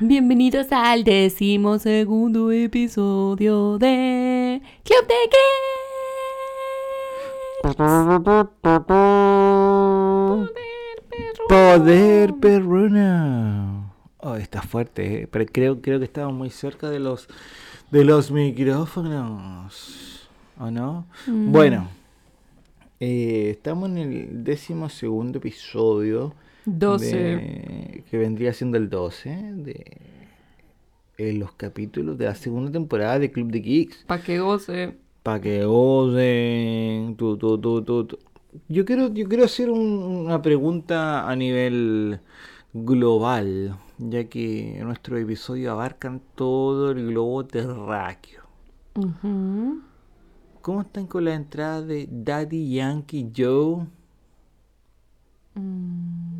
Bienvenidos al decimosegundo episodio de Club de Geeks. Poder perruna. Oh, está fuerte, eh, pero creo, creo que estamos muy cerca de los de los micrófonos. ¿O no? Mm. Bueno, eh, estamos en el décimo segundo episodio. 12. de- que vendría siendo el 12 de eh, los capítulos de la segunda temporada de Club de Geeks. Pa' que goce. Para que osen. tu, tu, tu. Yo quiero, yo quiero hacer un- una pregunta a nivel global, ya que nuestros episodios abarcan todo el globo terráqueo. ¿Cómo están con la entrada de Daddy Yankee Joe? Mm.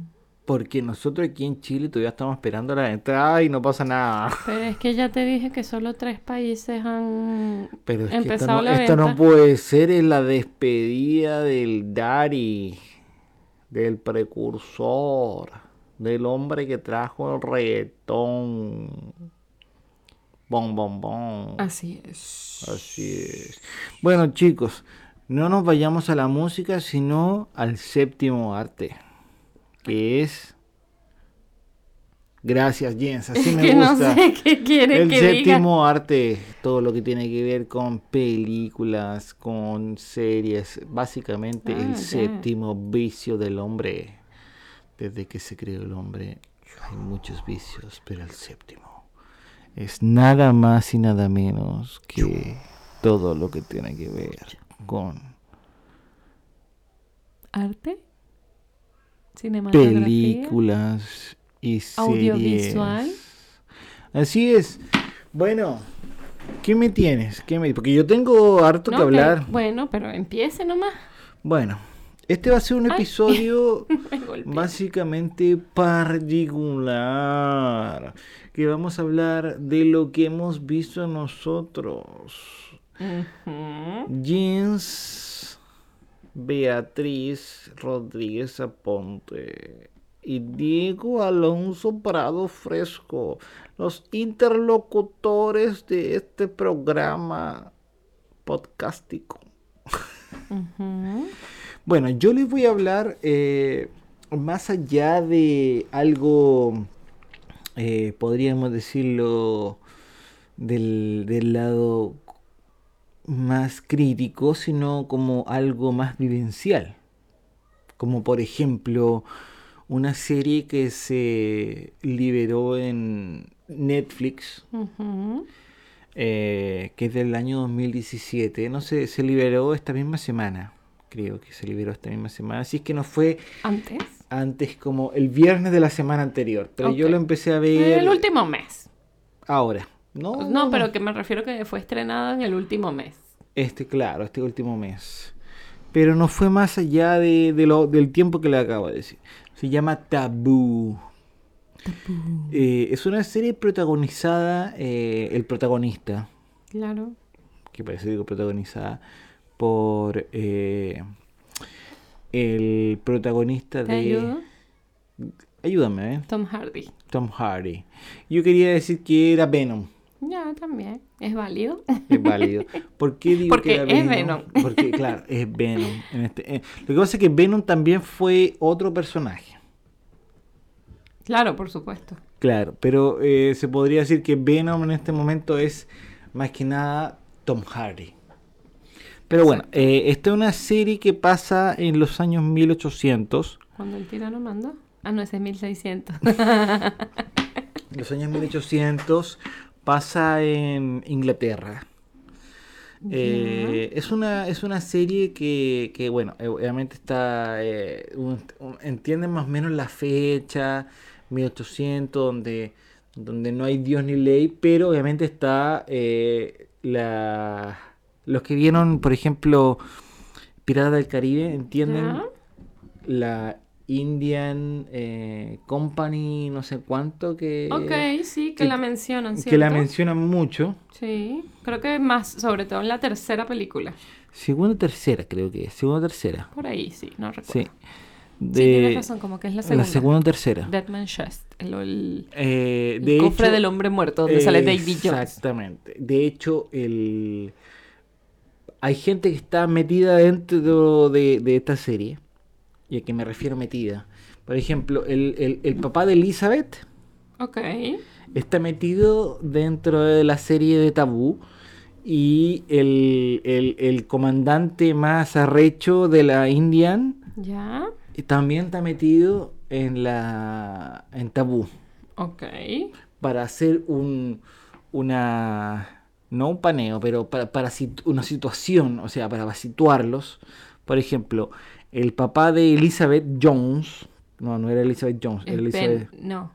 Porque nosotros aquí en Chile todavía estamos esperando la entrada y no pasa nada. Pero es que ya te dije que solo tres países han Pero es que esto empezado no, la esto no venta. puede ser, es la despedida del Daddy, del precursor, del hombre que trajo el reggaetón. Bom, bom, bom. Así es. Así es. Bueno, chicos, no nos vayamos a la música, sino al séptimo arte, que es... Gracias, Jens, así Es me que no gusta. sé qué quiere El que diga. séptimo arte, todo lo que tiene que ver con películas, con series, básicamente Ah, el séptimo vicio del hombre. Desde que se creó el hombre hay muchos vicios, pero el séptimo es nada más y nada menos que todo lo que tiene que ver con ¿Arte? Películas y series. ¿Audiovisual? Así es. Bueno, ¿qué me tienes? ¿Qué me... Porque yo tengo harto No, que hablar. pero- bueno, pero empiece nomás. Bueno, este va a ser un Ay. episodio básicamente particular. Que vamos a hablar de lo que hemos visto nosotros. Jeans, Beatriz Rodríguez Aponte y Diego Alonso Prado Fresco, los interlocutores de este programa podcástico. Ujú. Bueno, yo les voy a hablar eh, más allá de algo, eh, podríamos decirlo, del, del lado más crítico, sino como algo más vivencial. Como por ejemplo, una serie que se liberó en Netflix, eh, que es del año 2017. No sé, se liberó esta misma semana. Creo que se liberó esta misma semana. Así es que no fue Antes. antes como el viernes de la semana anterior. Pero yo lo empecé a ver El último mes. ahora. No, No, pero que me refiero que fue estrenado en el último mes. Este, claro, este último mes. Pero no fue más allá de, de lo, del tiempo que le acabo de decir. Se llama Tabú. Eh, es una serie protagonizada, eh, el protagonista, Claro. que parece digo protagonizada por eh, el protagonista ¿Te de... ayudo? Ayúdame, ¿eh? Tom Hardy. Tom Hardy. Yo quería decir que era Venom. Ya, también. ¿Es válido? Es válido. ¿Por qué digo Porque que era es Venom? Venom. Porque, claro, es Venom. En este, eh, lo que pasa es que Venom también fue otro personaje. Claro, por supuesto. Claro, pero eh, se podría decir que Venom en este momento es más que nada Tom Hardy. Pero bueno, eh, esta es una serie que pasa en los años 1800. Cuando el tirano manda. Ah, no, ese es 1600. En los años 1800 pasa en Inglaterra. Eh, es una es una serie que, que, bueno eh, obviamente está eh, un- un- entienden más o menos la fecha 1800 donde donde no hay Dios ni ley pero obviamente está eh, la los que vieron por ejemplo Piratas del Caribe entienden la Indian eh, Company no sé cuánto que ok, sí, que que- la mencionan, ¿cierto? que la mencionan mucho Sí, creo que más, sobre todo en la tercera película. segunda o tercera creo que es segunda o tercera Por ahí, sí, no recuerdo. Sí. De, Sí, tienes razón, como que es la segunda. La segunda o tercera. Dead Man Chest, el, el- Eh, el de cofre hecho, del hombre muerto, donde sale David Jones. Exactamente. De hecho, el... hay gente que está metida dentro de, de esta serie. Y a que me refiero metida. Por ejemplo, el, el- el papá de Elizabeth Ok. está metido dentro de la serie de Tabú. Y el, el- el comandante más arrecho de la Indian Ya. también está metido en la en Tabú. Ok. para hacer un una no un paneo, pero para, para una situación, o sea, para situarlos. Por ejemplo, el papá de Elizabeth Jones, no, no era Elizabeth Jones, Elizabeth, Ben- no.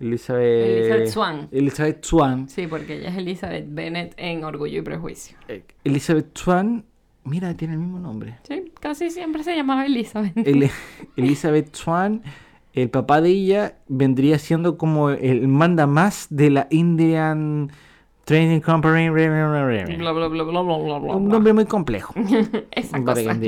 Elizabeth, Elizabeth Swann. Elizabeth Swan. Sí, porque ella es Elizabeth Bennet en Orgullo y Prejuicio. Eh, Elizabeth Swan, mira, tiene el mismo nombre. Sí, casi siempre se llamaba Elizabeth. El- Elizabeth Swan, el papá de ella, vendría siendo como el manda más de la Indian Training Company. bla, bla, bla, bla, bla, bla, bla, Un nombre muy complejo. Esa cosa.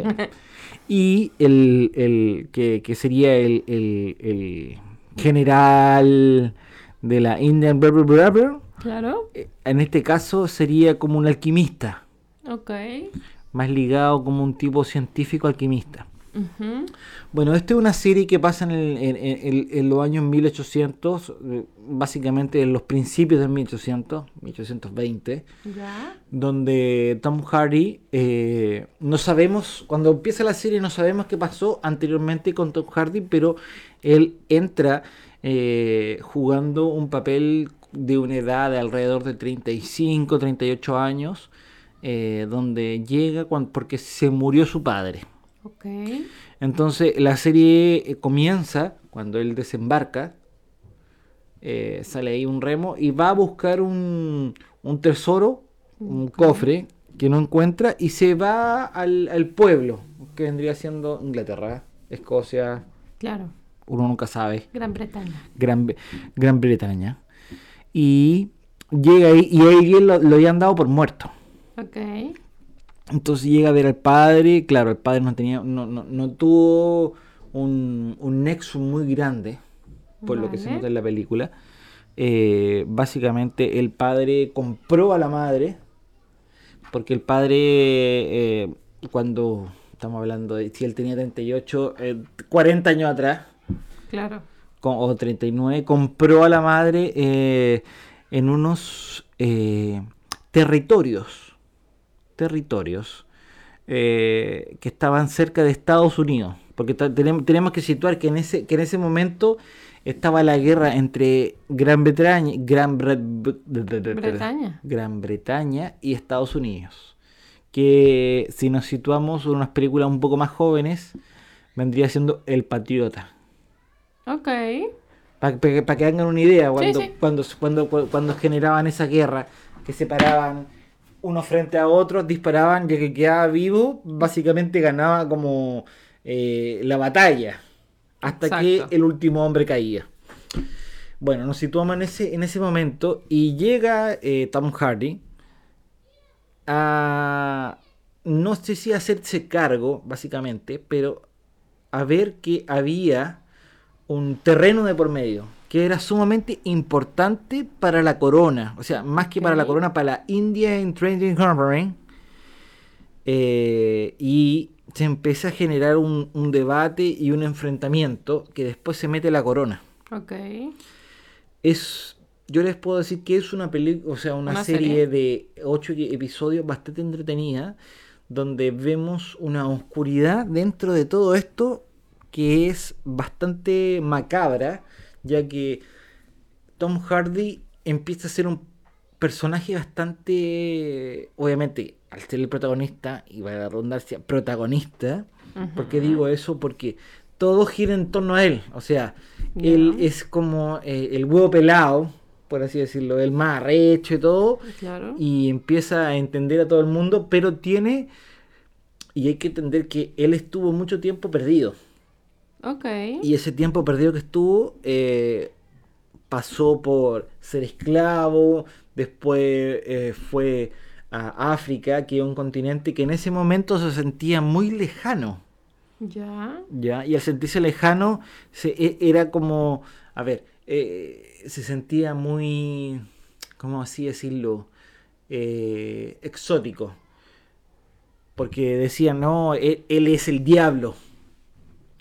Y el, el que, que sería el, el- el general de la Indian blah, Claro. eh, en este caso sería como un alquimista, Ok. más ligado como un tipo científico alquimista. Bueno, esta es una serie que pasa en, el- en- en- en los años 1800, eh, básicamente en los principios de 1800, 1820, Ya. donde Tom Hardy, eh, no sabemos, cuando empieza la serie no sabemos qué pasó anteriormente con Tom Hardy, pero él entra eh, jugando un papel de una edad de alrededor de 35, 38 años, eh, donde llega porque se murió su padre. Ok. Entonces la serie eh, comienza cuando él desembarca, eh, sale ahí un remo y va a buscar un, un tesoro, un cofre que no encuentra y se va al, al pueblo, que vendría siendo Inglaterra, Escocia, Claro. uno nunca sabe, Gran Bretaña. Gran, Gran Bretaña. Y llega ahí y ahí lo, lo habían dado por muerto. Ok. Entonces llega a ver al padre, claro, el padre no tenía, no, no, no tuvo un, un nexo muy grande, por lo que se nota en la película. Eh, básicamente el padre compró a la madre, porque el padre, eh, cuando estamos hablando de si él tenía 38, eh, 40 años atrás, Claro. con- o 39, compró a la madre eh, en unos territorios, territorios eh, que estaban cerca de Estados Unidos. Porque ta- tenem- tenemos que situar que en ese, que en ese momento estaba la guerra entre Gran Bretaña, Gran, Bre- Bre- Bre- Bre- Bretaña. Gran Bretaña y Estados Unidos. Que si nos situamos en unas películas un poco más jóvenes, vendría siendo El Patriota. Ok. Para que hagan una idea, cuando, sí. Cuando, cuando, cuando generaban esa guerra, que se paraban uno frente a otro, disparaban, y el que quedaba vivo, básicamente ganaba como eh, la batalla, hasta Exacto. que el último hombre caía. Bueno, nos situamos en ese, en ese momento y llega eh, Tom Hardy a, no sé si hacerse cargo, básicamente, pero a ver que había un terreno de por medio que era sumamente importante para la corona, o sea, más que para la corona, para la Indian Trading Company. Eh, y se empieza a generar un, un debate y un enfrentamiento que después se mete la corona. Ok. Es, yo les puedo decir que es una película, o sea, una, Una serie, serie. de ocho episodios bastante entretenida, donde vemos una oscuridad dentro de todo esto que es bastante macabra, ya que Tom Hardy empieza a ser un personaje bastante, obviamente, al ser el protagonista, y para la redundancia, protagonista, ¿por qué digo eso? Porque todo gira en torno a él, o sea, él es como eh, el huevo pelado, por así decirlo, el más arrecho y todo, Claro. y empieza a entender a todo el mundo, pero tiene, y hay que entender que él estuvo mucho tiempo perdido. Ok. Y ese tiempo perdido que estuvo eh, pasó por ser esclavo, después eh, fue a África, que es un continente que en ese momento se sentía muy lejano. Ya. ¿ya? Y al sentirse lejano, se, e- era como, a ver, eh, se sentía muy, ¿cómo así decirlo? Exótico. Porque decían, no, él, él es el diablo.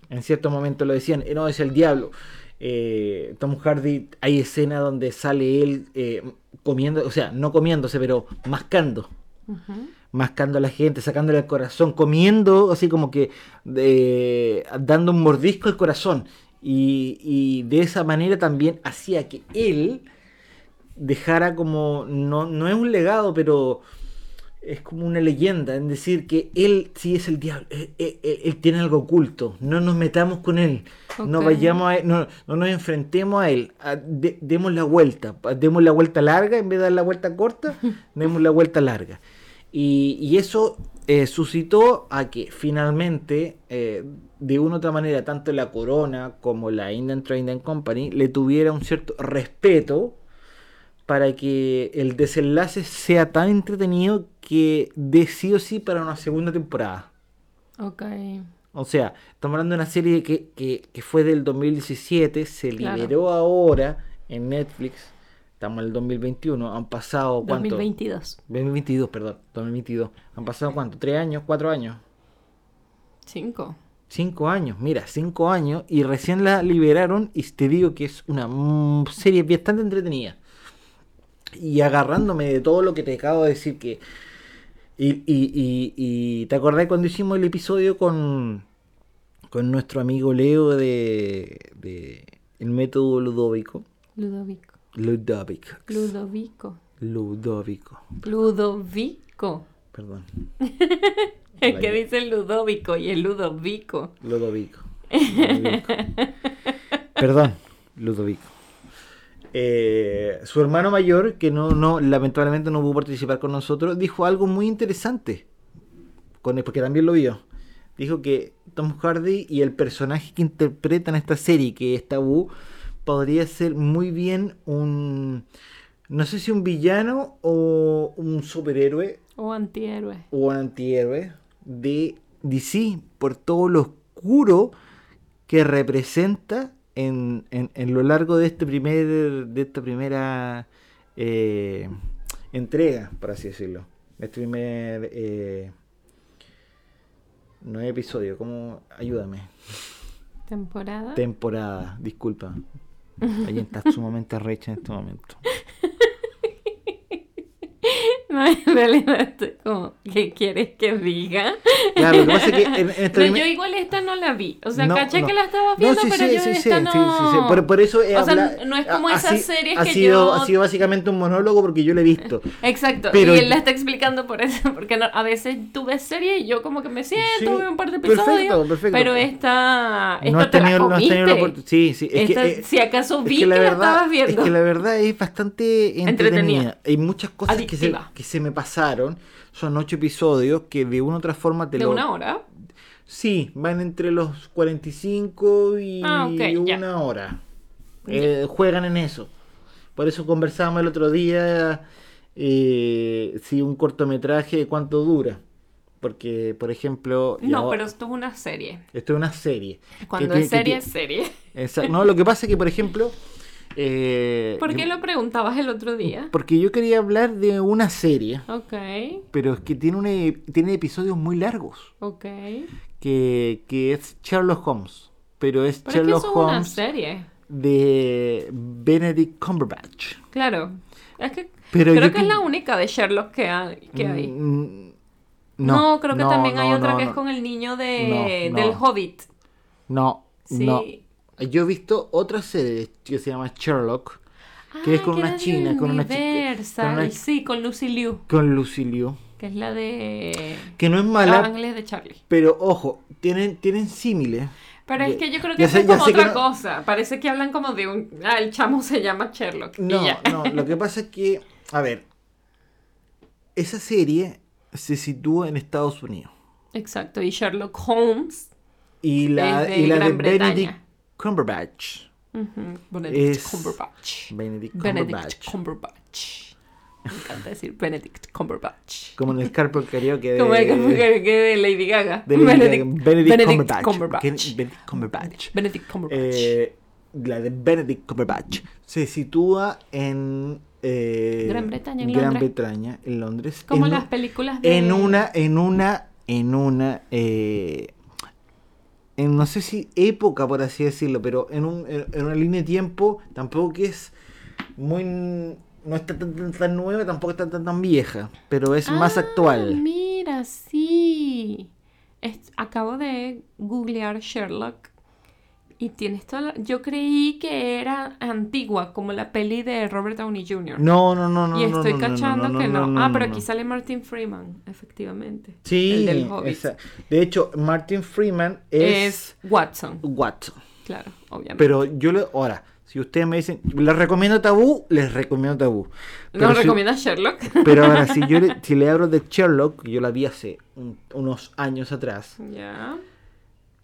En cierto momento lo decían, "Eh, no, es el diablo. Eh, Tom Hardy, hay escena donde sale él eh, comiendo, o sea, no comiéndose, pero mascando Ujú. mascando a la gente, sacándole el corazón, comiendo, así como que dando un mordisco al corazón. Y, y de esa manera también hacía que él dejara como, no, no es un legado, pero es como una leyenda, en decir que él sí es el diablo, él, él- él- tiene algo oculto, no nos metamos con él, no vayamos a él, no, no nos enfrentemos a él, a- de- demos la vuelta, demos la vuelta larga en vez de dar la vuelta corta, demos la vuelta larga. Y, y eso eh, suscitó a que finalmente, eh, de una u otra manera, tanto la Corona como la Indian Trading Company le tuviera un cierto respeto para que el desenlace sea tan entretenido que dé sí o sí para una segunda temporada. Ok. O sea, estamos hablando de una serie que, que, que fue del 2017, se Claro. liberó ahora en Netflix. Estamos en el 2021, han pasado cuánto? 2022. 2022, perdón, 2022. ¿Han pasado cuánto? ¿Tres años? ¿Cuatro años? Cinco. Cinco años, mira, cinco años y recién la liberaron y te digo que es una serie bastante entretenida. Y agarrándome de todo lo que te acabo de decir que... Y, y, y, y te acordás cuando hicimos el episodio con, con nuestro amigo Leo de, de el método Ludovico. Ludovico. Ludovico. Ludovico. Ludovico. Ludovico. Perdón. Es que dice Ludovico y el Ludovico. Ludovico. Ludovico. Perdón, Ludovico. Eh, su hermano mayor, que no, no, lamentablemente no pudo participar con nosotros, dijo algo muy interesante. Con porque también lo vio. Dijo que Tom Hardy y el personaje que interpreta en esta serie, que es Tabú, podría ser muy bien un. No sé si un villano o un superhéroe O antihéroe. o un antihéroe de DC por todo lo oscuro que representa en, en- en lo largo de este primer de esta primera eh, entrega por así decirlo. Este primer eh, no es episodio como ayúdame. Temporada. temporada disculpa. Ella está sumamente recha en este momento No, en realidad estoy como, ¿qué quieres que diga? Claro, lo que pasa es que en, en esta Pero primer- yo igual esta no la vi. O sea, No, caché no. que la estaba No, viendo, sí, pero sí, yo sí, esta sí, no. sí, sí, sí. Por, por eso he O sea, no es como ha- esas series ha que sido, yo- Ha sido básicamente un monólogo porque yo lo he visto. Exacto. Pero- y él la está explicando por eso. Porque no- a veces tú ves serie y yo como que me siento, veo un par de episodios. perfecto, perfecto. Pero esta. esta no has te la tenido, no has tenido la comiste. Sí, sí. Es Esta, que, eh, si acaso es vi que que, la la verdad, estabas viendo. Es que la verdad es bastante entretenida. Entretenida. Hay muchas cosas que se, que se me pasaron. Son ocho episodios que de una u otra forma te de lo... una hora. Sí, van entre los 45 y Ah, una hora. Eh, juegan en eso. Por eso conversábamos el otro día eh, si un cortometraje cuánto dura. Porque, por ejemplo... No, ahora- pero esto es una serie. Esto es una serie. Cuando que es serie, que es serie. Exacto. No, lo que pasa es que, por ejemplo... eh, ¿Por yo- qué lo preguntabas el otro día? Porque yo quería hablar de una serie, Ok, pero es que tiene, tiene episodios muy largos. ok. Que, que es Sherlock Holmes. Pero es Pero es que Sherlock eso es una Holmes serie. de Benedict Cumberbatch. Claro. Es que Pero creo que es la única de Sherlock que hay. Que hay. Mm, No, creo que no, también hay no, otra no, que no. es con el niño de, No, del no. Hobbit. No, Sí. Yo he visto otra serie que se llama Sherlock, que es Ah, con una china, con una chica- con una- Sí, con Lucy Liu, con Lucy Liu. que es la de Que no es Los mala, Ángeles de Charlie. pero ojo, tienen, tienen símiles. Pero es que yo creo que ya sé- es como otra no- cosa. Parece que hablan como de un... Ah, el chamo se llama Sherlock. No, no, lo que pasa es que, a ver, esa serie se sitúa en Estados Unidos. Exacto, y Sherlock Holmes. Y la, Es de y la de Gran Bretaña. Benedict Cumberbatch. Benedict Es- Cumberbatch. Benedict Benedict Cumberbatch. Cumberbatch. Me encanta decir Benedict Cumberbatch. Como en el Carpool Karaoke de, Como el que que de Lady Gaga. de Lady Gaga, Benedict, Benedict, Cumberbatch. Benedict Cumberbatch. Benedict Cumberbatch. Eh, la de Benedict Cumberbatch se sitúa en eh, Gran Bretaña, en Gran Londres. Bretaña, en Londres. Como en, las películas de... en una, en una, en una, eh, en no sé si época por así decirlo, pero en, un, en, en una línea de tiempo tampoco que es muy, no está tan, tan, tan nueva, tampoco está tan, tan vieja, pero es más Ah, actual. Mira, sí. Es- acabo de googlear Sherlock y tienes toda la- Yo creí que era antigua, como la peli de Robert Downey Jr. No, no, no, no. y no, estoy no, no, cachando no, que no. no, ah, no, pero no. aquí sale Martin Freeman, efectivamente. Sí, El del Hobbit. esa- de hecho, Martin Freeman es, Es Watson, Watson. claro, obviamente. Pero yo le. Ahora, si ustedes me dicen, ¿les recomiendo tabú? Les recomiendo tabú. Pero ¿Nos si- recomiendas Sherlock? Pero ahora, si yo le, si le hablo de Sherlock, yo la vi hace un- unos años atrás, ya.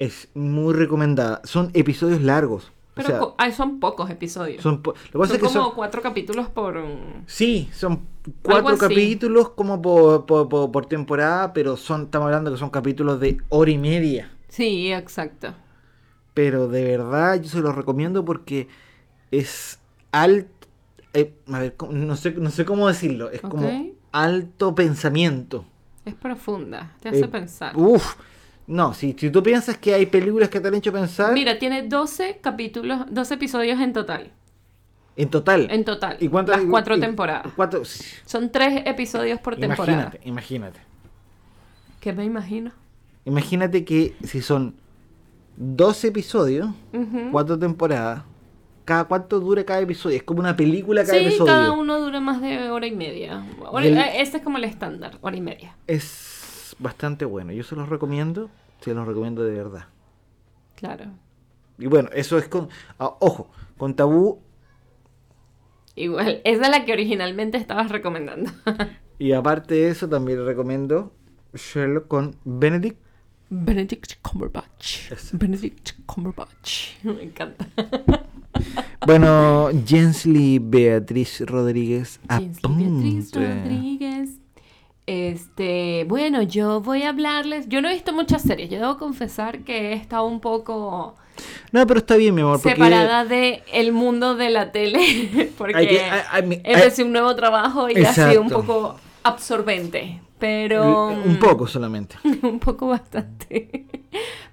Es muy recomendada. Son episodios largos. Pero o sea, co- ay, son pocos episodios. son po- lo que Son pasa es que como son. cuatro capítulos por... Sí, son cuatro capítulos como por, por- por- por temporada, pero son, estamos hablando que son capítulos de hora y media. Sí, exacto. Pero de verdad yo se los recomiendo porque es alto. a ver, no sé, no sé cómo decirlo. Es como alto pensamiento. Es profunda, te hace Eh, pensar. Uf. No, si, si tú piensas que hay películas que te han hecho pensar, Mira, tiene 12 capítulos, 12 episodios en total. en total. En total. ¿Y cuántas- las cuatro y- temporadas. cuatro- sí, Son tres episodios por temporada. imagínate, imagínate. ¿Qué me imagino? Imagínate que si son 12 episodios, cuatro temporadas, cada cuánto dura cada episodio. Es como una película cada Sí, episodio. cada uno dura más de hora y media. Hora- Y el- eh, Este es como el estándar, hora y media. Es bastante bueno. Yo se los recomiendo. Se los recomiendo de verdad. Claro. Y bueno, eso es con. ah, ojo, con tabú. Igual, esa es la que originalmente estabas recomendando. Y aparte de eso, también recomiendo Sherlock con Benedict. Benedict Cumberbatch. Benedict Cumberbatch. Me encanta. Bueno, Jensly Beatriz Rodríguez. Kinsley Beatriz. Rodríguez. Este, bueno, yo voy a hablarles. Yo no he visto muchas series. Yo debo confesar que he estado un poco No, pero está bien, mi amor. Porque separada de el mundo de la tele. Porque hay- empecé un nuevo trabajo y ha sido un Exacto. poco absorbente. Pero. un poco solamente. un poco bastante.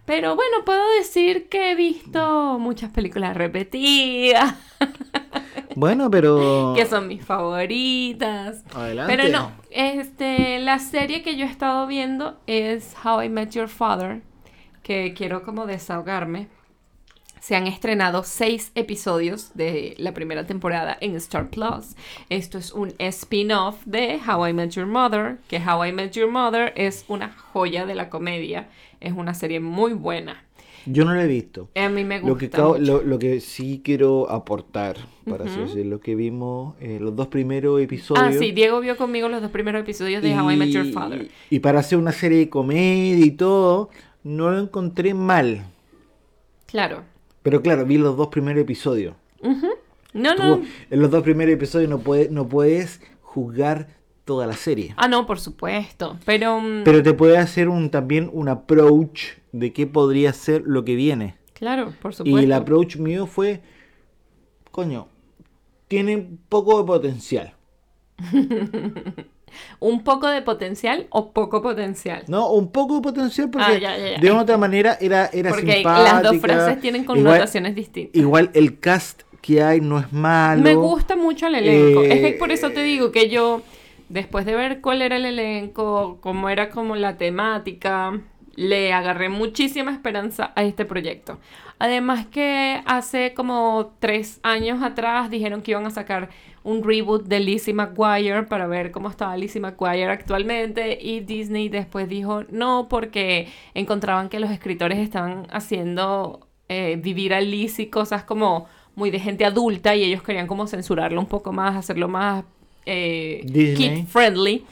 Pero bueno, puedo decir que he visto muchas películas repetidas, Bueno, pero. que son mis favoritas. Adelante. Pero no, este, la serie que yo he estado viendo es How I Met Your Father, que quiero como desahogarme. Se han estrenado seis episodios de la primera temporada en Star Plus. Esto es un spin-off de How I Met Your Mother, que How I Met Your Mother es una joya de la comedia. Es una serie muy buena. Yo no lo he visto. A mí me gusta. Lo que, cao- mucho. lo, lo que sí quiero aportar, para Ujú. decirlo, que vimos eh, los dos primeros episodios. Ah, sí, Diego vio conmigo los dos primeros episodios de How I Met Your Father. y para hacer una serie de comedia y todo, no lo encontré mal. Claro. Pero claro, vi los dos primeros episodios. Ujú. No, no. Tú, en los dos primeros episodios no, puedes no puedes juzgar toda la serie. Ah, no, por supuesto. Pero, mm, Pero te puede hacer un, también un approach de qué podría ser lo que viene. claro, por supuesto. Y el approach mío fue, coño, tiene un poco de potencial. ¿Un poco de potencial o poco potencial? No, un poco de potencial porque Ah, ya, ya, ya. de una otra manera era, era Porque simpática. las dos frases tienen Igual- connotaciones distintas. Igual, el cast que hay no es malo. Me gusta mucho el elenco. Eh, es que por eso te digo que yo, después de ver cuál era el elenco, cómo era como la temática, le agarré muchísima esperanza a este proyecto. Además que hace como tres años atrás dijeron que iban a sacar un reboot de Lizzie McGuire para ver cómo estaba Lizzie McGuire actualmente y Disney después dijo no porque encontraban que los escritores estaban haciendo eh, vivir a Lizzie cosas como muy de gente adulta y ellos querían como censurarlo un poco más, hacerlo más eh, kid friendly.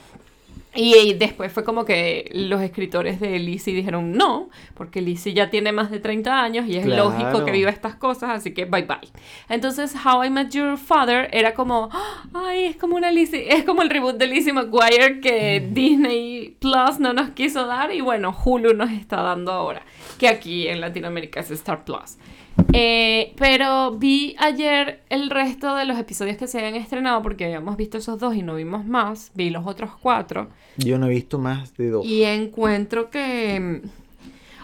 Y después fue como que los escritores de Lizzie dijeron no, porque Lizzie ya tiene más de 30 años y es Claro. lógico que viva estas cosas, así que bye bye. Entonces How I Met Your Father era como, ay, es como una Lizzie, es como el reboot de Lizzie McGuire que Disney Plus no nos quiso dar y bueno, Hulu nos está dando ahora, que aquí en Latinoamérica es Star Plus. Eh, pero vi ayer el resto de los episodios que se habían estrenado porque habíamos visto esos dos y no vimos más. Vi los otros cuatro. Yo no he visto más de dos. Y encuentro que.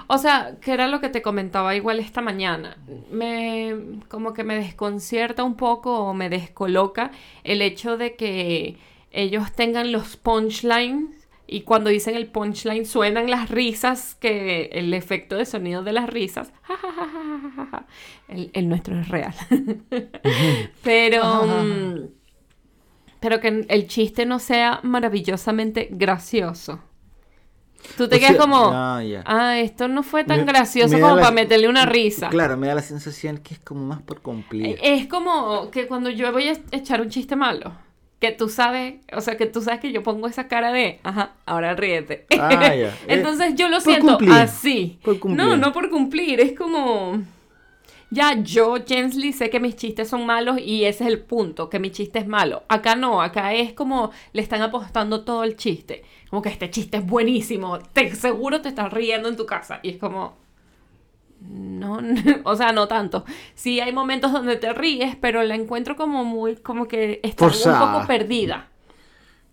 O sea, que era lo que te comentaba igual esta mañana. Me. como que me desconcierta un poco o me descoloca el hecho de que ellos tengan los punchlines. Y cuando dicen el punchline suenan las risas, que el efecto de sonido de las risas. ja, ja, ja. El, el nuestro es real. Pero. mm, pero que el chiste no sea maravillosamente gracioso. Tú te O quedas sea, como, ah, ah, esto no fue tan Me- gracioso me como la- para meterle una risa. Claro, me da la sensación que es como más por cumplir. Es como que cuando yo voy a echar un chiste malo, que tú sabes, o sea, que tú sabes que yo pongo esa cara de, ajá, ahora ríete. Ah. Entonces yo lo Por siento cumplir. así. Por cumplir. No, no por cumplir, es como... Ya, yo, Jensley, sé que mis chistes son malos y ese es el punto, que mi chiste es malo. Acá no, acá es como le están apostando todo el chiste. Como que este chiste es buenísimo, te seguro te estás riendo en tu casa. Y es como... No, no, o sea, no tanto. Sí hay momentos donde te ríes, pero la encuentro como muy, como que está un poco perdida.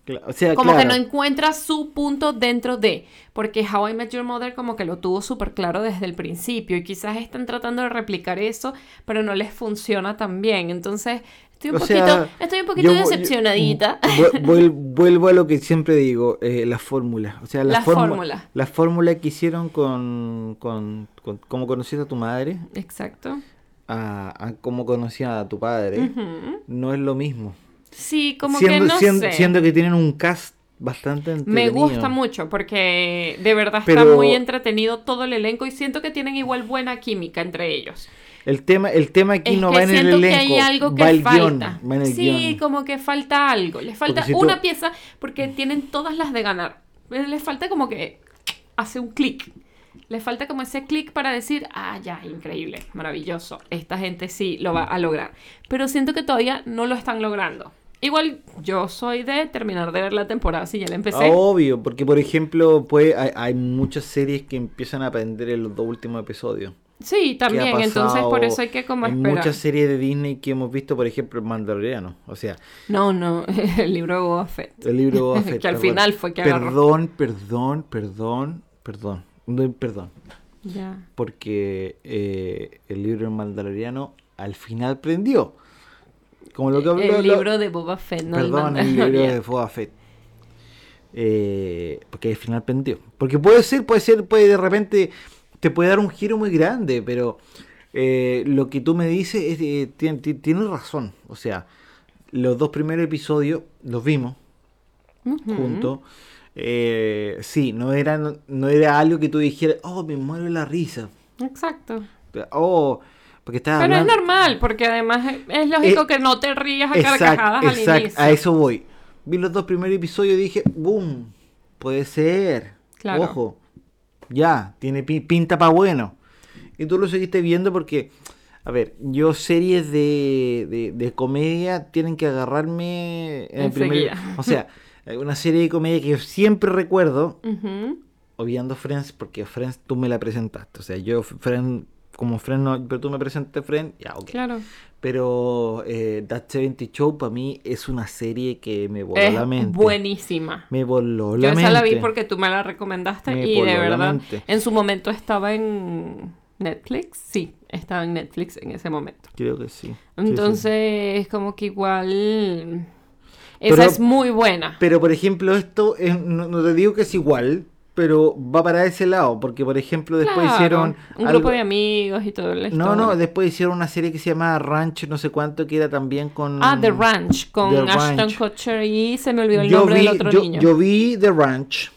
Cla- O sea, Como que no encuentra su punto dentro de. Porque How I Met Your Mother como que lo tuvo súper claro desde el principio. Y quizás están tratando de replicar eso, pero no les funciona tan bien. Entonces, estoy un O poquito, sea, estoy un poquito yo- decepcionadita. vuel- vuelvo a lo que siempre digo, eh, la fórmula. O sea, la, La fórmula. fórmula. La fórmula que hicieron con, con, con cómo conociste a tu madre, Exacto. a, a cómo conocía a tu padre, Ujú. no es lo mismo. Sí, como siendo, que no siendo, sé. siendo que tienen un cast bastante Me entretenido. gusta mucho porque de verdad está Pero- muy entretenido todo el elenco y siento que tienen igual buena química entre ellos. El tema, el tema aquí Es no va en el elenco, que hay algo que va el guion, va en el sí, guion. como que falta algo. Les falta si tú- una pieza porque tienen todas las de ganar. Pero Les falta como que hace un clic. Les falta como ese clic para decir, ah, ya, increíble, maravilloso. Esta gente sí lo va a lograr. Pero siento que todavía no lo están logrando. Igual yo soy de terminar de ver la temporada si ya la empecé. Ah, Obvio, porque por ejemplo, pues, hay, hay muchas series que empiezan a aprender en los dos últimos episodios. sí, ¿Qué ha también. Entonces por eso hay que como esperar. muchas series de Disney que hemos visto, por ejemplo, el Mandaloriano. O sea, No, no, el libro de Boba Fett. el libro de Boba Fett, Que al perdón. final fue que agarró. Perdón, perdón, perdón, perdón. No, perdón. Ya. Porque eh, el libro del Mandaloriano al final prendió. Como lo que habló- El libro de Boba Fett, no Perdón, el el libro de Boba Fett. Eh, porque al final prendió. Porque puede ser, puede ser, puede de repente, te puede dar un giro muy grande, pero eh, lo que tú me dices es, eh, tien- ti- tienes razón. O sea, los dos primeros episodios los vimos juntos. Eh, sí, no era, no era algo que tú dijeras, oh, me muero la risa. Exacto. Oh, porque Pero es hablando. normal, porque además es- es lógico Eh, que no te rías a Exacto, carcajadas al inicio. a eso voy. Vi los dos primeros episodios y dije, boom, puede ser. Claro. Ojo, ya, tiene pi- pinta para bueno. Y tú lo seguiste viendo porque, a ver, yo series de, de, de comedia tienen que agarrarme en el primer... O sea, una serie de comedia que siempre recuerdo, Ujú. obviando Friends, porque Friends tú me la presentaste. O sea, yo Friends, como Friends no, pero tú me presentaste Friends, ya, ok. Claro. Pero eh, That 70 Show para mí es una serie que me voló Es la mente. buenísima. Me voló Yo la mente. esa la vi porque tú me la recomendaste Me y de verdad mente. en su momento estaba en Netflix. Sí, estaba en Netflix en ese momento. Creo que sí. Sí, sí. Entonces es como que igual... Esa Pero- es muy buena. Pero por ejemplo, esto es- no, no te digo que es igual, pero va para ese lado. Porque por ejemplo, después Claro, hicieron. un algo- grupo de amigos y todo el No, no, después hicieron una serie que se llama Ranch, no sé cuánto, que era también con. Ah, The Ranch, con The Ashton Ranch. Kutcher y se me olvidó el yo nombre vi, del otro yo, niño. yo vi The Ranch.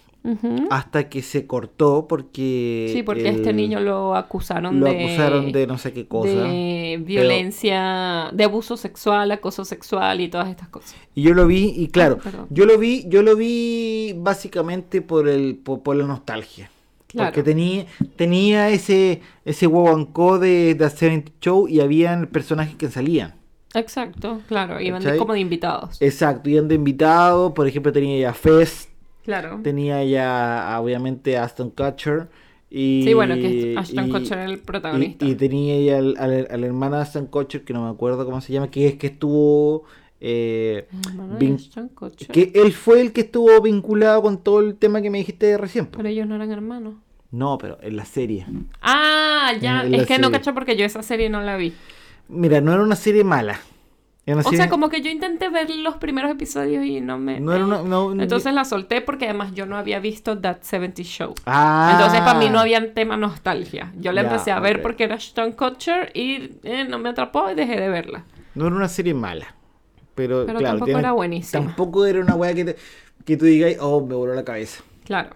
Hasta que se cortó porque... Sí, porque a este niño lo acusaron lo de... acusaron de no sé qué cosa. de violencia, de abuso sexual, acoso sexual y todas estas cosas. Y yo lo vi, y claro, Ah, perdón. yo lo vi, yo lo vi básicamente por el, por, por la nostalgia. Claro. Porque tenía, tenía ese, ese guaguancó de The 70 Show y habían personajes que salían. Exacto, claro, iban como de invitados. Exacto, iban de invitado, por ejemplo tenía ya Fest, Claro. tenía ya obviamente a Aston Kutcher. Y, Sí, bueno, que Ashton y- Kutcher era el protagonista. Y, y tenía ya al, al, al hermano de Aston Kutcher, que no me acuerdo cómo se llama, que es que estuvo... eh, vin- Ashton que él fue el que estuvo vinculado con todo el tema que me dijiste recién. Pero ellos no eran hermanos. No, pero en la serie. Ah, ya, En es que no cacho porque yo esa serie no la vi. Mira, no era una serie mala. O sea, como que yo intenté ver los primeros episodios y no me... No era una... no- Entonces la solté porque además yo no había visto That 70 Show. Ah. Entonces para mí no había tema nostalgia. Yo la empecé a ver porque era Ashton Kutcher y eh, no me atrapó y dejé de verla. No era una serie mala. Pero, Pero claro, tampoco era buenísima. Tampoco era una weá que, te- que tú digas, oh, me voló la cabeza. Claro.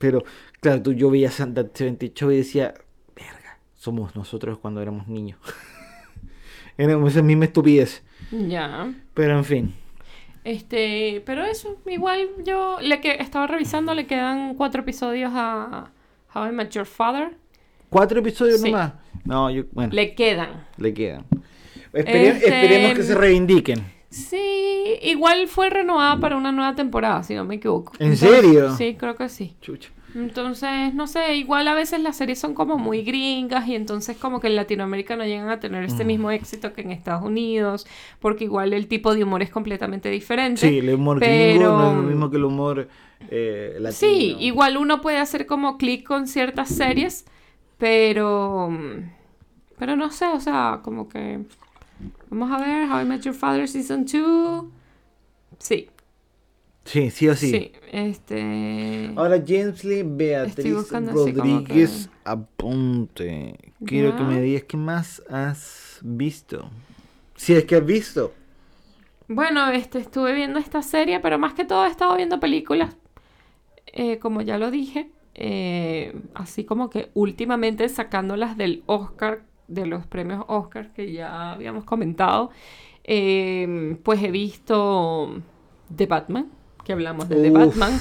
Pero, claro, tú, yo veía Santa 70 Show y decía, verga, somos nosotros cuando éramos niños. era esa misma estupidez. Ya. Pero en fin. Este, pero eso, igual yo le que estaba revisando, le quedan cuatro episodios a How I Met Your Father. ¿Cuatro episodios Sí. nomás? No, yo, bueno, le, Le quedan. quedan. Espere- Este, Esperemos que se reivindiquen. Sí, igual fue renovada para una nueva temporada, si no me equivoco. ¿En Entonces, serio? Sí, creo que sí. Chucha. Entonces, no sé, igual a veces las series son como muy gringas y entonces como que en Latinoamérica no llegan a tener Mm. este mismo éxito que en Estados Unidos, porque igual el tipo de humor es completamente diferente. Sí, el humor pero- gringo no es lo mismo que el humor eh, latino. Sí, igual uno puede hacer como clic con ciertas series, pero pero no sé, o sea, como que vamos a ver How I Met Your Father season 2. Sí, Sí, sí o sí. sí, este Ahora, James Lee Beatriz Rodríguez, apunte. Quiero que me digas qué más has visto. Si es que has visto. Bueno, este, estuve viendo esta serie, pero más que todo he estado viendo películas, eh, como ya lo dije, eh, así como que últimamente sacándolas del Oscar, de los premios Oscar que ya habíamos comentado, eh, pues he visto The Batman, que hablamos de The Uf. Batman,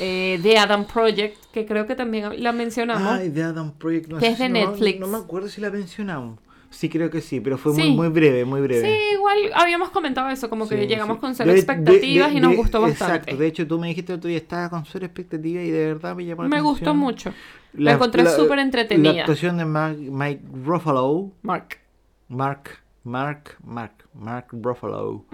eh, The Adam Project, que creo que también la mencionamos. Ay, de Adam Project. No Que es de no- Netflix. No, me acuerdo si la mencionamos. Sí, creo que sí, pero fue Sí. muy, muy breve, muy breve. Sí, igual habíamos comentado eso, como que Sí, llegamos sí. con cero De- expectativas de- y nos de- gustó bastante. Exacto, de hecho tú me dijiste el otro día estaba con cero expectativa y de verdad me llamó la Me atención. gustó mucho. La encontré súper entretenida. La actuación de Mike Ruffalo, Mark. Mark, Mark, Mark, Mark Ruffalo.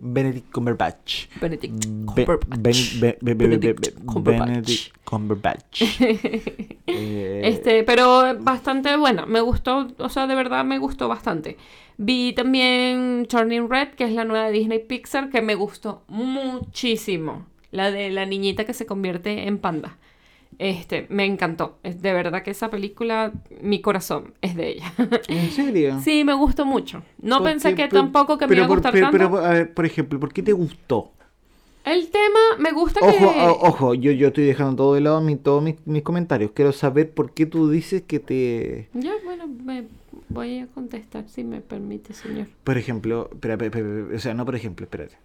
Benedict Cumberbatch. Benedict Be- Cumberbatch. Ben- be- be- be- be- Benedict be- Cumberbatch. Benedict Cumberbatch. Eh, Este, pero bastante buena. Me gustó, o sea, de verdad me gustó bastante. Vi también Turning Red, que es la nueva de Disney Pixar, que me gustó muchísimo. La de la niñita que se convierte en panda. Este, me encantó. De verdad que esa película, mi corazón es de ella. ¿En serio? sí, me gustó mucho. No ¿Por pensé que Pero- tampoco que me iba a por- gustar pero, tanto. pero, a ver, por ejemplo, ¿por qué te gustó? El tema, me gusta Ojo, que... o- ojo, yo, yo estoy dejando todo de lado mi, todos mis, mis comentarios. Quiero saber por qué tú dices que te... Ya, bueno, me voy a contestar si me permite, señor. Por ejemplo, espera, espera, espera, o sea, no por ejemplo, espérate.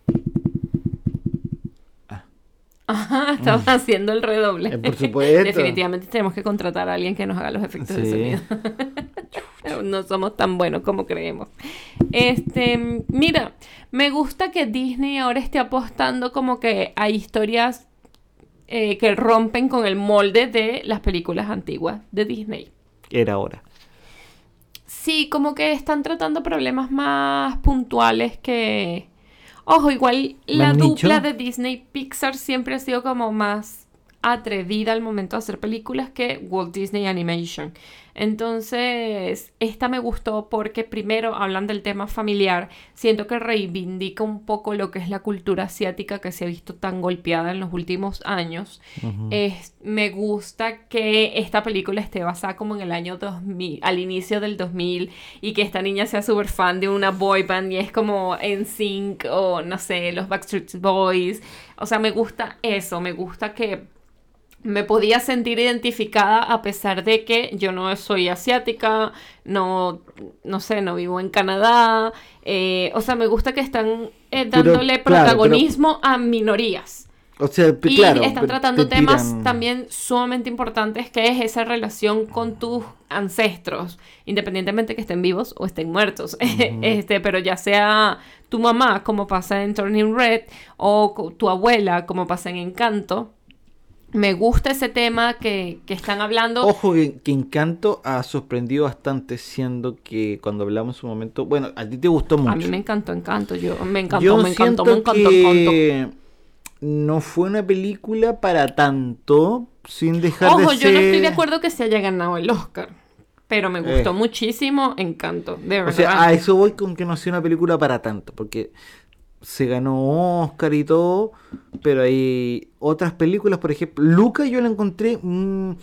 Ajá, estaba haciendo el redoble. Eh, por supuesto. Definitivamente tenemos que contratar a alguien que nos haga los efectos de Sí. sonido. no somos tan buenos como creemos. Este, mira, me gusta que Disney ahora esté apostando como que a historias eh, que rompen con el molde de las películas antiguas de Disney. Era hora. Sí, como que están tratando problemas más puntuales que... Ojo, igual la ¿Más dupla nicho? de Disney Pixar siempre ha sido como más atrevida al momento de hacer películas que Walt Disney Animation. Entonces, esta me gustó porque primero hablan del tema familiar, siento que reivindica un poco lo que es la cultura asiática que se ha visto tan golpeada en los últimos años. Es- me gusta que esta película esté basada como en el año 2000, al inicio del 2000, y que esta niña sea súper fan de una boy band y es como en sync o no sé, los Backstreet Boys. O sea, me gusta eso, me gusta que me podía sentir identificada a pesar de que yo no soy asiática, no, no sé, no vivo en Canadá. eh, o sea, me gusta que están eh, Pero, dándole claro, pero- protagonismo a minorías. O sea, Y claro. están tratando te temas tiran- también sumamente importantes, que es esa relación con tus ancestros, independientemente que estén vivos o estén muertos. este, pero ya sea tu mamá, como pasa en Turning Red, o tu abuela, como pasa en Encanto. Me gusta ese tema que, que están hablando. Ojo que, que Encanto ha sorprendido bastante, siendo que cuando hablamos en su momento. Bueno, a ti te gustó mucho. A mí me encantó Encanto, yo me encantó, Yo me encantó, me encantó, que no fue una película para tanto, sin dejar Ojo, de yo ser. no estoy de acuerdo que se haya ganado el Oscar, pero me gustó Eh. muchísimo Encanto, de O verdad. sea, a eso voy con que no sea una película para tanto, porque se ganó Oscar y todo, pero hay otras películas, por ejemplo, Luca yo la encontré mm,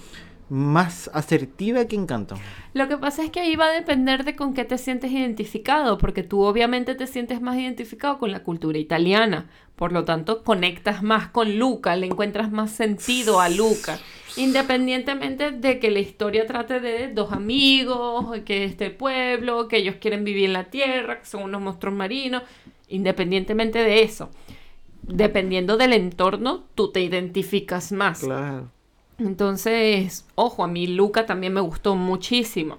más asertiva que Encanto. Lo que pasa es que ahí va a depender de con qué te sientes identificado, porque tú obviamente te sientes más identificado con la cultura italiana, por lo tanto conectas más con Luca, le encuentras más sentido a Luca, independientemente de que la historia trate de dos amigos, que este pueblo, que ellos quieren vivir en la tierra, que son unos monstruos marinos, independientemente de eso. Dependiendo del entorno, tú te identificas más. Claro. Entonces, ojo, a mí Luca también me gustó muchísimo.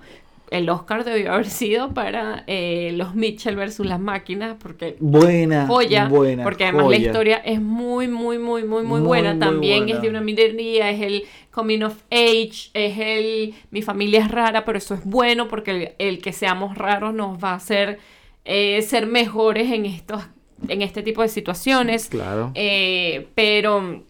El Oscar debió haber sido para eh, los Mitchell versus las máquinas, porque Buena, joya, buena. porque además joya. la historia es muy, muy, muy, muy, muy, buena. muy También buena. es de una minoría, es el coming of age, es el mi familia es rara, pero eso es bueno porque el, el que seamos raros nos va a hacer eh, ser mejores en estos, en este tipo de situaciones. Claro. Eh, pero,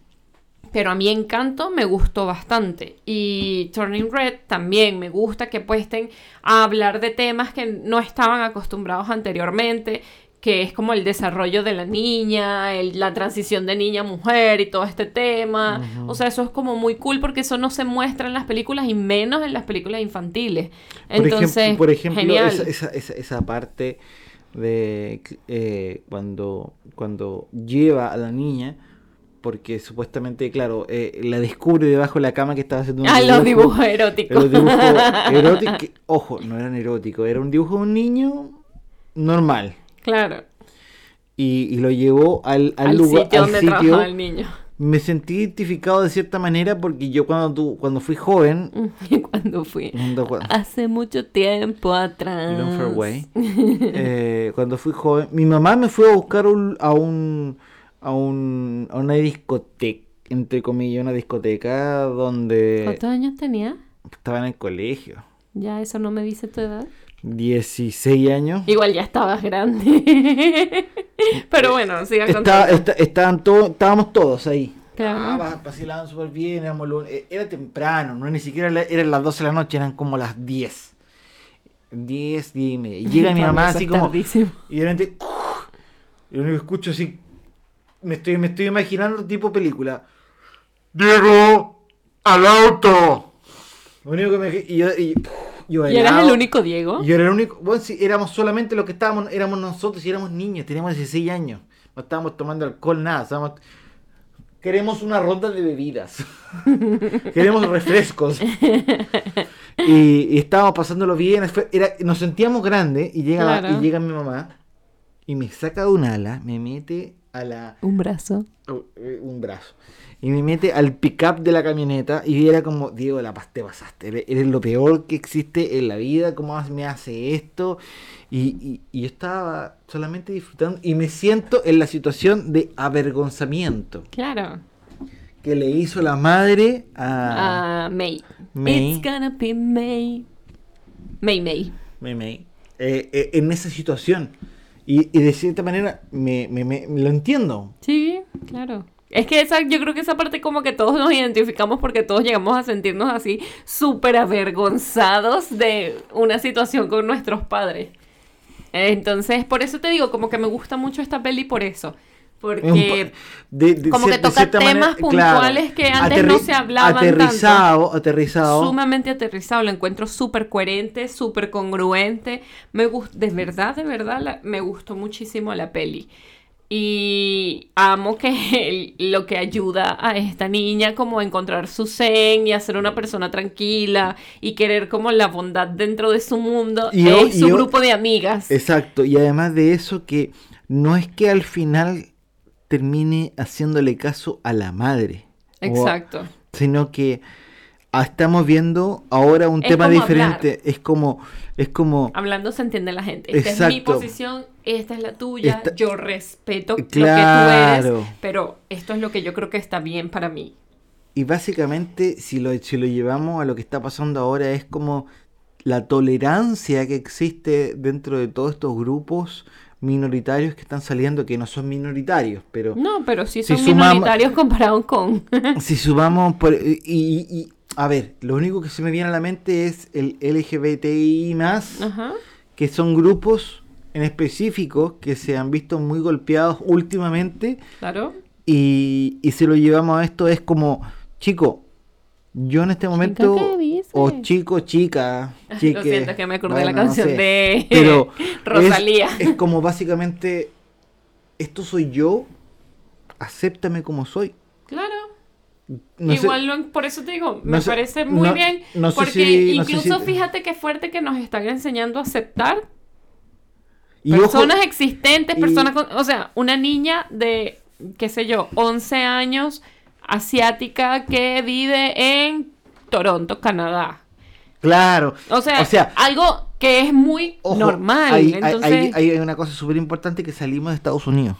pero a mí Encanto me gustó bastante. Y Turning Red también me gusta que puesten a hablar de temas que no estaban acostumbrados anteriormente, que es como el desarrollo de la niña, el- la transición de niña a mujer y todo este tema. O sea, eso es como muy cool porque eso no se muestra en las películas y menos en las películas infantiles. Por Entonces, ejemplo, por ejemplo genial. esa, esa, esa, esa parte de eh, cuando, cuando lleva a la niña, porque supuestamente, claro, eh, la descubre debajo de la cama que estaba haciendo un Ah, los dibujo. dibujos eróticos. Los dibujos eróticos, que- ojo, no eran eróticos, era un dibujo de un niño normal. claro. Y, y lo llevó al, al Al lugar, sitio al donde sitio. trabajaba el niño. Me sentí identificado de cierta manera porque yo cuando, tu- cuando fui joven, Cuando fui. cuando- cuando- Hace mucho tiempo atrás. Way. Eh, cuando fui joven, mi mamá me fue a buscar un- a un a un a una discoteca, entre comillas, una discoteca donde ¿Cuántos años tenía? estaba en el colegio. Ya eso no me dice tu edad. 16 años. Igual ya estabas grande. Pero bueno, siga contando. esta- estaban todos, estábamos todos ahí. Claro. Ah, va- vacilaban súper bien, éramos eh, era temprano, no ni siquiera la- eran las 12 de la noche, eran como las 10. 10, 10 y media. Y llega mi mamá así como, tardísimo. Y de repente, y lo único que escucho así, me estoy, me estoy imaginando tipo película. Diego, al auto. Lo único que me y yo, y, yo ¿Y eras el único Diego? Y yo era el único, bueno, sí, éramos solamente los que estábamos, éramos nosotros y éramos niños, teníamos 16 años. No estábamos tomando alcohol, nada, estábamos... Queremos una ronda de bebidas. Queremos refrescos. y, y estábamos pasándolo bien. Era, nos sentíamos grandes y llega, Claro. y llega mi mamá y me saca de un ala, me mete a la Un brazo. uh, eh, un brazo y me mete al pickup de la camioneta y era como Diego la te pasaste eres, lo peor que existe en la vida cómo me hace esto y, y- y yo estaba solamente disfrutando y me siento en la situación de avergonzamiento Claro. que le hizo la madre a Ah, May. May. It's gonna be May. May May. Meme, eh, eh, en esa situación y, y de cierta manera me, me- me- lo entiendo Sí, claro. Es que esa, yo creo que esa parte como que todos nos identificamos porque todos llegamos a sentirnos así súper avergonzados de una situación con nuestros padres. Entonces, por eso te digo, como que me gusta mucho esta peli por eso. Porque de- de como que toca temas puntuales que antes no se hablaban Aterrizado, aterrizado. sumamente aterrizado, lo encuentro súper coherente, súper congruente. Me de verdad, de verdad, la- me gustó muchísimo la peli. Y amo que el- lo que ayuda a esta niña como a encontrar su zen y a ser una persona tranquila y querer como la bondad dentro de su mundo Y es su yo- grupo de amigas. Exacto, y además de eso que no es que al final termine haciéndole caso a la madre. Exacto. sino que ah, estamos viendo ahora un Es tema diferente. Es como, es como, Hablando se entiende la gente. Esta es mi posición, esta es la tuya. Esta- Yo respeto lo que tú eres, pero esto es lo que yo creo que está bien para mí. y básicamente si lo, si lo llevamos a lo que está pasando ahora es como la tolerancia que existe dentro de todos estos grupos minoritarios que están saliendo, que no son minoritarios, pero No, pero sí Si son minoritarios comparados con. si sumamos por, y, y- y- a ver, lo único que se me viene a la mente es el LGBTI más, Ajá. que son grupos en específico que se han visto muy golpeados últimamente Claro. y, y si lo llevamos a esto es como, chico, yo en este momento, o chico, chica, chique, Lo siento, que me acordé de la no canción sé, de pero Rosalía. Es, es como básicamente, esto soy yo, acéptame como soy. Sé- Igual, lo- por eso te digo, no me sé- parece muy no- bien. no sé porque si- sé incluso si- fíjate qué fuerte que nos están enseñando a aceptar y ojo, personas existentes, y- personas con, o sea, una niña de, qué sé yo, 11 años, asiática, que vive en Toronto, Canadá. claro, O sea, O sea, algo que es muy ojo, normal. hay, hay- Entonces, hay- hay una cosa súper importante que salimos de Estados Unidos.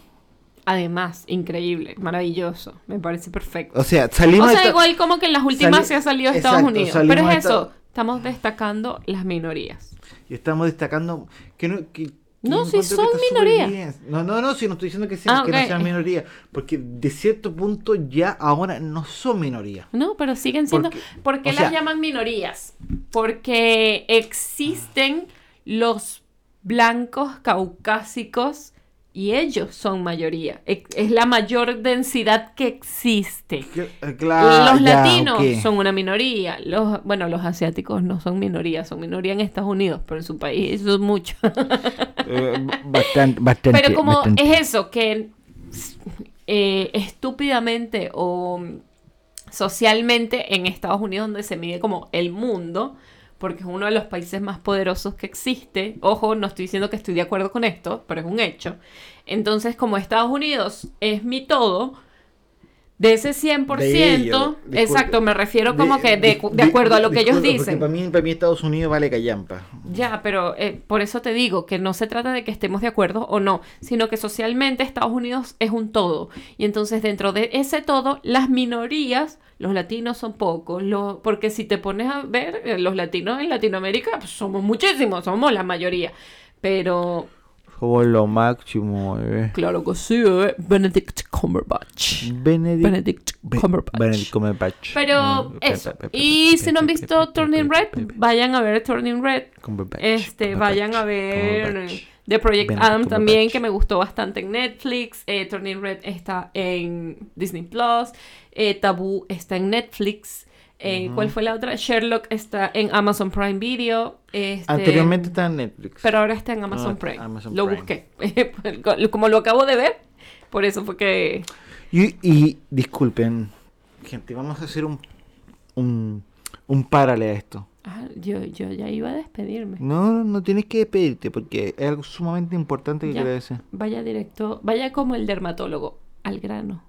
Además, increíble, maravilloso, me parece perfecto. O sea, salimos O sea, igual como que en las últimas se ha salido de Estados Exacto, Unidos. Pero es eso, estamos destacando las minorías. Y estamos destacando que no. Que, No, que son está súper minoría. bien. No, no, no, si no estoy diciendo que, sean, Ah, que no sean minoría. Porque de cierto punto ya ahora no son minoría. No, pero siguen siendo. Porque- ¿Por qué las sea- llaman minorías? Porque existen los blancos caucásicos y ellos son mayoría. E- Es la mayor densidad que existe. Eh, Claro, los latinos son una minoría. Los, bueno, los asiáticos no son minoría, son minoría en Estados Unidos, pero en su país son muchos. Eh, bastante, bastante. Pero como bastante. es eso, que eh, estúpidamente o socialmente en Estados Unidos, donde se mide como el mundo, porque es uno de los países más poderosos que existe. Ojo, no estoy diciendo que estoy de acuerdo con esto, pero es un hecho. Entonces, como Estados Unidos es mi todo, de ese 100%, De exacto, me refiero como que de, de acuerdo a lo que ellos dicen. Para mí, para mí Estados Unidos vale callampa. Ya, pero eh, por eso te digo que no se trata de que estemos de acuerdo o no, sino que socialmente Estados Unidos es un todo. Y entonces dentro de ese todo, las minorías, los latinos son pocos, lo- porque si te pones a ver, eh, los latinos en Latinoamérica pues, somos muchísimos, somos la mayoría. Pero, Somos lo máximo, bebé. claro que sí, eh, Benedict Cumberbatch. Benedict, Benedict Be- Cumberbatch. Benedict Cumberbatch. Pero eso. Y si no han visto Turning Red, vayan a ver Turning Red. Cumberbatch, Este, vayan a ver Cumberbatch. The Project Benedict Adam también, que me gustó bastante en Netflix. Eh, Turning Red está en Disney Plus. Eh, Taboo está en Netflix. Eh, ¿Cuál fue la otra? Sherlock está en Amazon Prime Video. Este, Anteriormente estaba en Netflix. Pero ahora está en Amazon Ah, Prime. Amazon lo Prime. busqué. Como lo acabo de ver, por eso fue que. Y, y disculpen, gente, vamos a hacer un, un, un párale a esto. Ah, yo, yo ya iba a despedirme. No, no, no tienes que despedirte porque es algo sumamente importante que Ya. quiero decir. Vaya directo, vaya como el dermatólogo, al grano.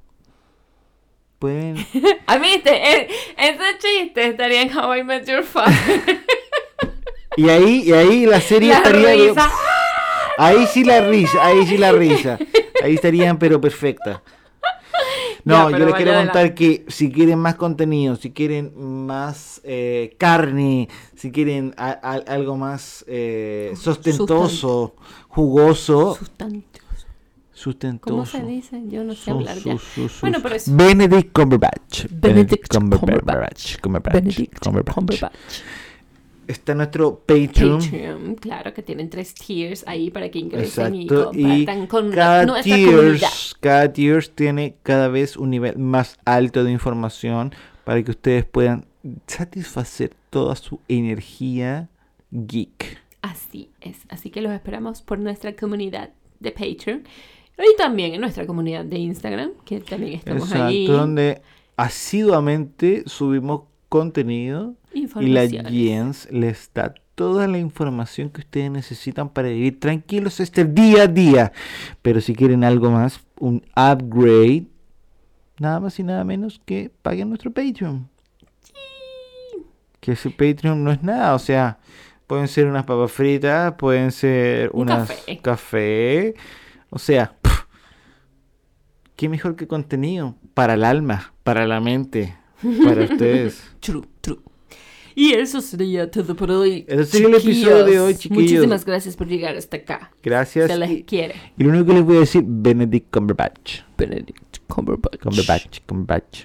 Pueden. Ah, viste, E- ese chiste estaría en How I Met Your Father. Y ahí, y ahí la serie La estaría. risa. Ahí sí la risa, ahí sí la risa. Ahí estarían, pero perfecta. No, Ya, yo les quiero contar que si quieren más contenido, si quieren más eh, carne, si quieren a- a- algo más eh, sostentoso, jugoso. Sustentoso. ¿Cómo se dice? Yo no sé hablar ya. Bueno, pero es Benedict Cumberbatch. Benedict Cumberbatch. Cumberbatch. Benedict Cumberbatch. Cumberbatch. Está nuestro Patreon. Patreon, claro que tienen tres tiers ahí para que ingresen y Exacto. Y compartan con cada nuestra comunidad. tiers, cada tiers tiene cada vez un nivel más alto de información para que ustedes puedan satisfacer toda su energía geek. Así es. Así que los esperamos por nuestra comunidad de Patreon. Y también en nuestra comunidad de Instagram, que también estamos Exacto, ahí. donde asiduamente subimos contenido y la. Jens les da toda la información que ustedes necesitan para vivir tranquilos este día a día. Pero si quieren algo más, un upgrade, nada más y nada menos que paguen nuestro Patreon. Que ese Patreon no es nada, o sea, pueden ser unas papas fritas, pueden ser Un unas café. café, o sea, qué mejor que contenido para el alma, para la mente, para ustedes. True, true. Y eso sería todo por hoy. Eso sería el episodio de hoy, chiquillos. Muchísimas gracias por llegar hasta acá. Gracias. Se les Y, quiere. y lo único que les voy a decir, Benedict Cumberbatch. Benedict Cumberbatch. Cumberbatch, Cumberbatch.